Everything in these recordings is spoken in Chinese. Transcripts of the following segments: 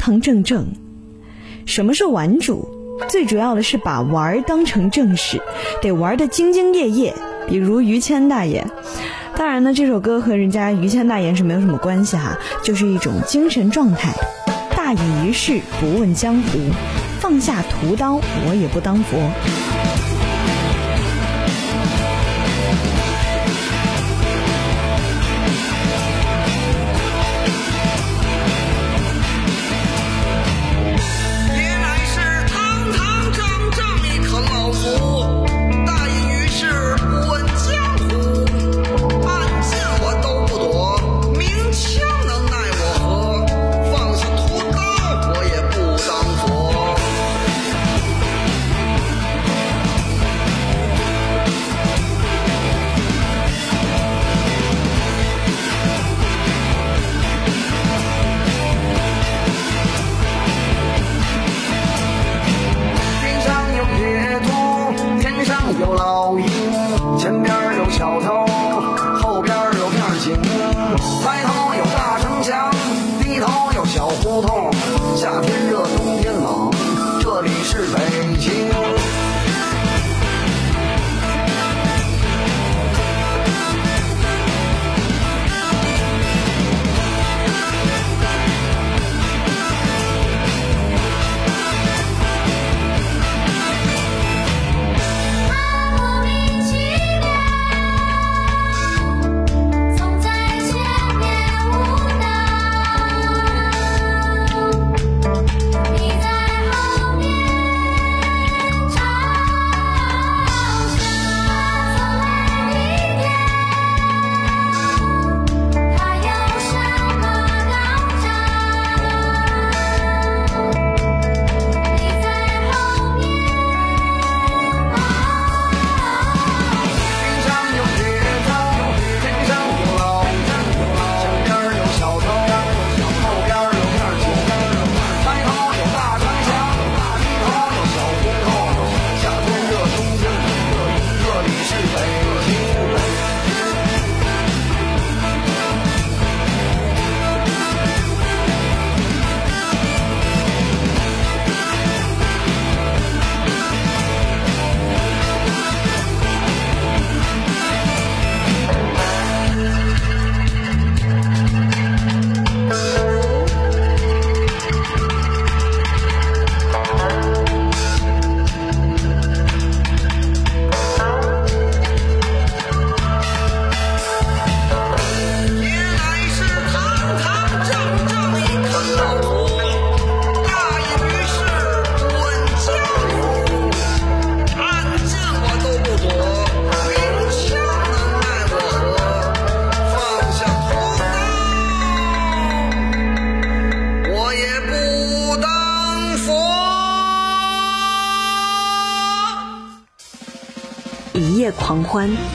堂正正，什么是玩主？最主要的是把玩儿当成正事，得玩的兢兢业业。比如于谦大爷，当然呢，这首歌和人家于谦大爷是没有什么关系哈，就是一种精神状态。大隐于世，不问江湖，放下屠刀，我也不当佛。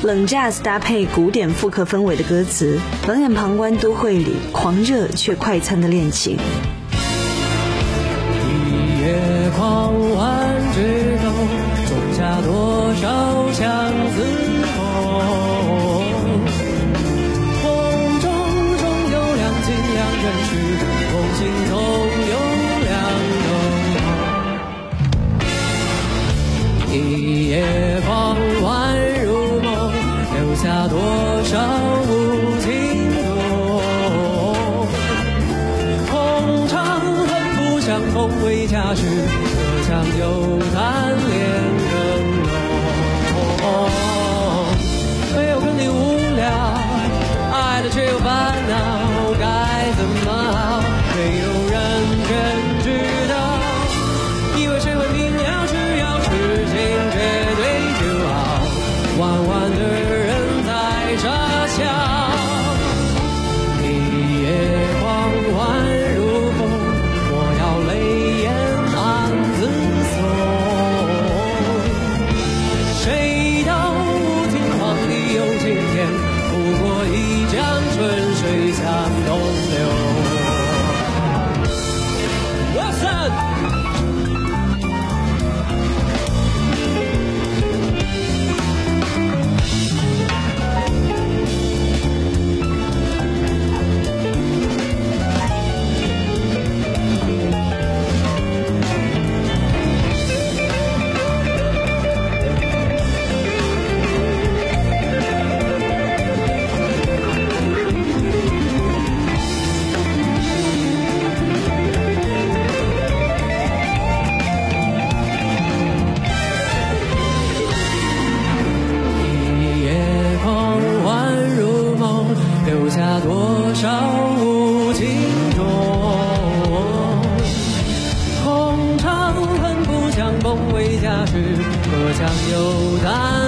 冷 jazz 搭配古典复刻氛围的歌词，冷眼旁观都会里狂热却快餐的恋情。一夜狂欢之后，种下多少相思痛？风中终有两情两人事，梦醒总有两个梦。一夜狂欢，多少无情痛？红长恨不相逢未嫁时，隔墙有残 camino de oro. 隔墙有残恋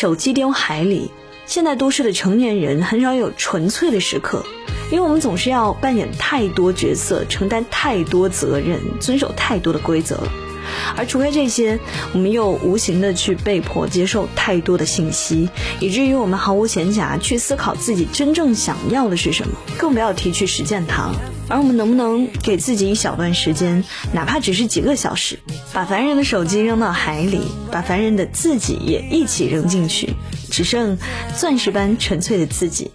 手机丢海里，现代都市的成年人很少有纯粹的时刻，因为我们总是要扮演太多角色，承担太多责任，遵守太多的规则。而除开这些，我们又无形的去被迫接受太多的信息，以至于我们毫无闲暇去思考自己真正想要的是什么，更不要提去实践它了。而我们能不能给自己一小段时间，哪怕只是几个小时，把烦人的手机扔到海里，把烦人的自己也一起扔进去，只剩钻石般纯粹的自己。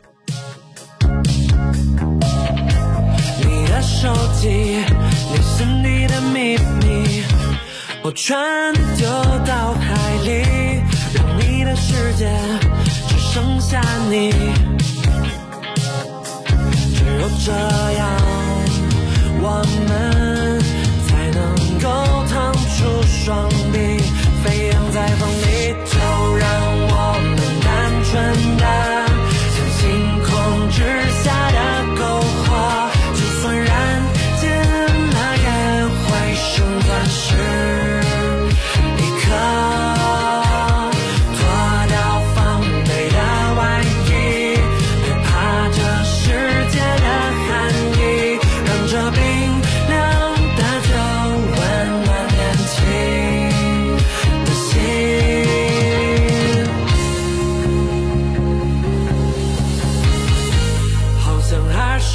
你的手机你是你的秘密，我全丢到海里，让你的世界只剩下你。只有这样，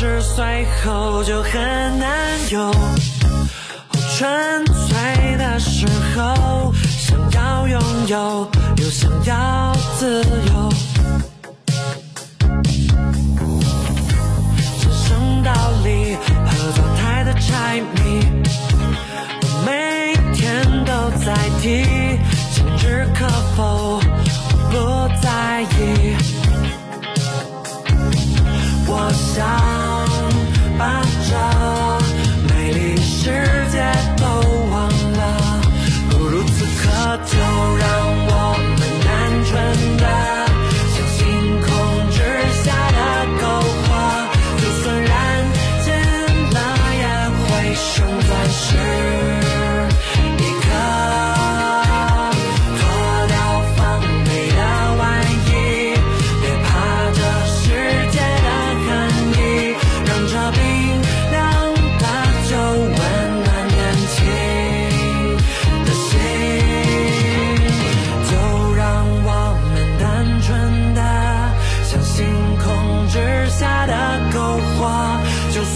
十岁后就很难有。纯粹的时候，想要拥有，又想要自由。人生道理和状态的柴米，我每天都在提，今日可否不在意？我想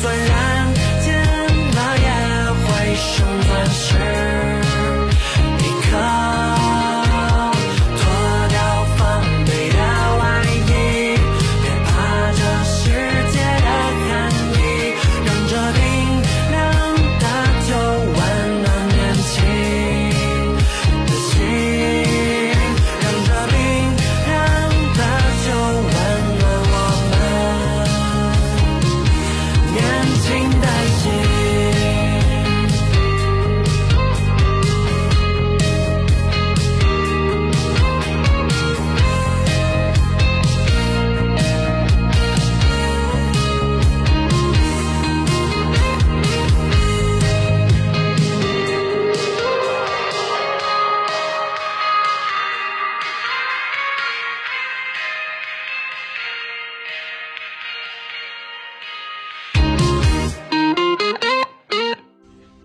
就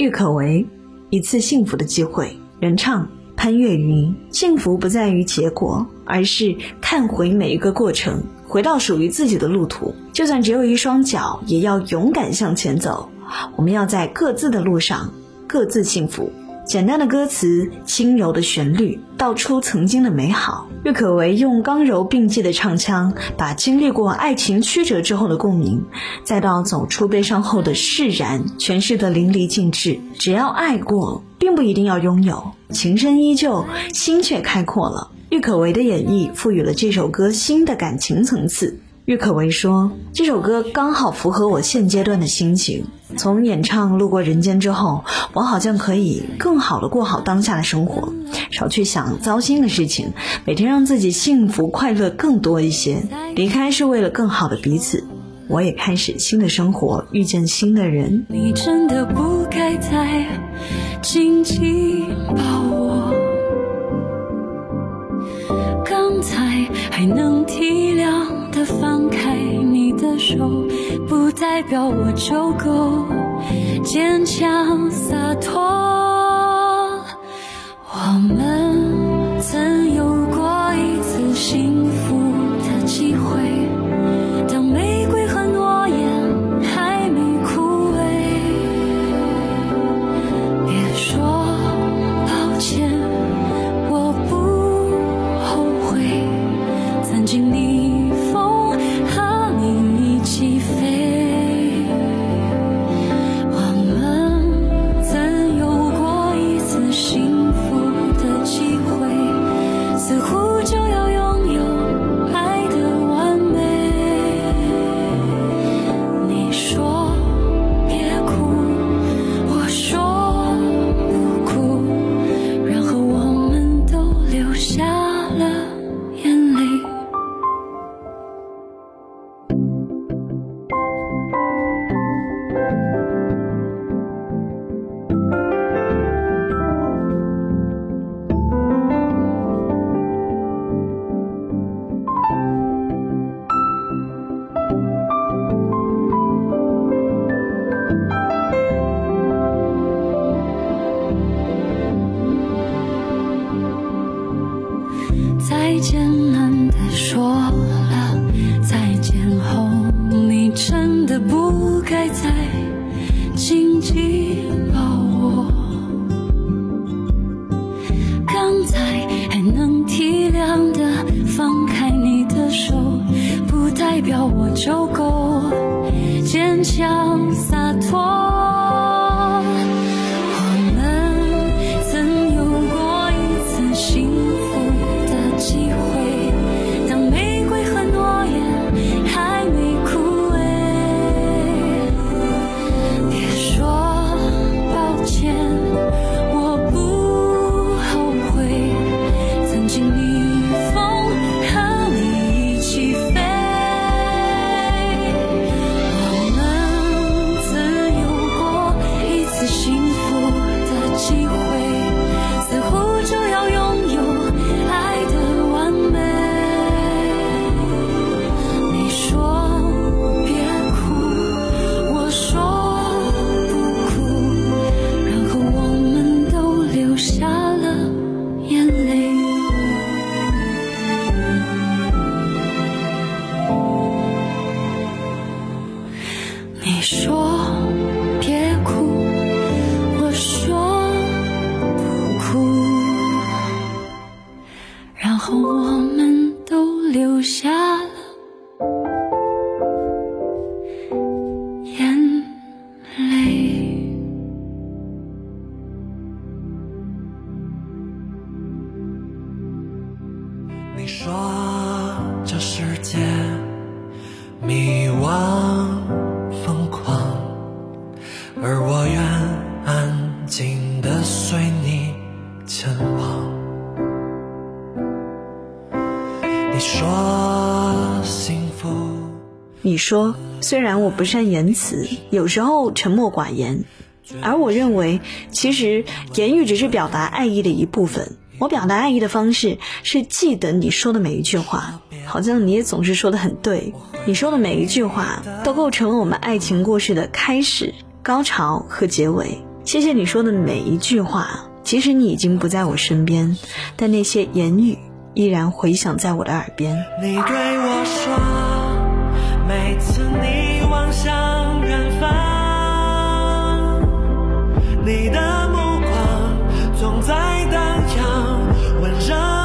可为，一次幸福的机会。原唱潘越云。幸福不在于结果，而是看回每一个过程，回到属于自己的路途。就算只有一双脚，也要勇敢向前走。我们要在各自的路上，各自幸福。简单的歌词，轻柔的旋律，道出曾经的美好。郁可唯用刚柔并济的唱腔，把经历过爱情曲折之后的共鸣，再到走出悲伤后的释然，诠释得淋漓尽致。只要爱过，并不一定要拥有，情深依旧，心却开阔了。郁可唯的演绎赋予了这首歌新的感情层次。郁可唯说：“这首歌刚好符合我现阶段的心情。从演唱《路过人间》之后，我好像可以更好的过好当下的生活，少去想糟心的事情，每天让自己幸福快乐更多一些。离开是为了更好的彼此，我也开始新的生活，遇见新的人。你真的不该再紧紧抱我，刚才还能体谅的放开你的手，不代表我就够坚强洒脱。我就够坚强洒脱。说，虽然我不善言辞，有时候沉默寡言，而我认为，其实言语只是表达爱意的一部分。我表达爱意的方式是记得你说的每一句话，好像你也总是说的很对。你说的每一句话都构成了我们爱情故事的开始、高潮和结尾。谢谢你说的每一句话，即使你已经不在我身边，但那些言语依然回响在我的耳边。你对我说。每次你望向远方你的目光总在荡漾温柔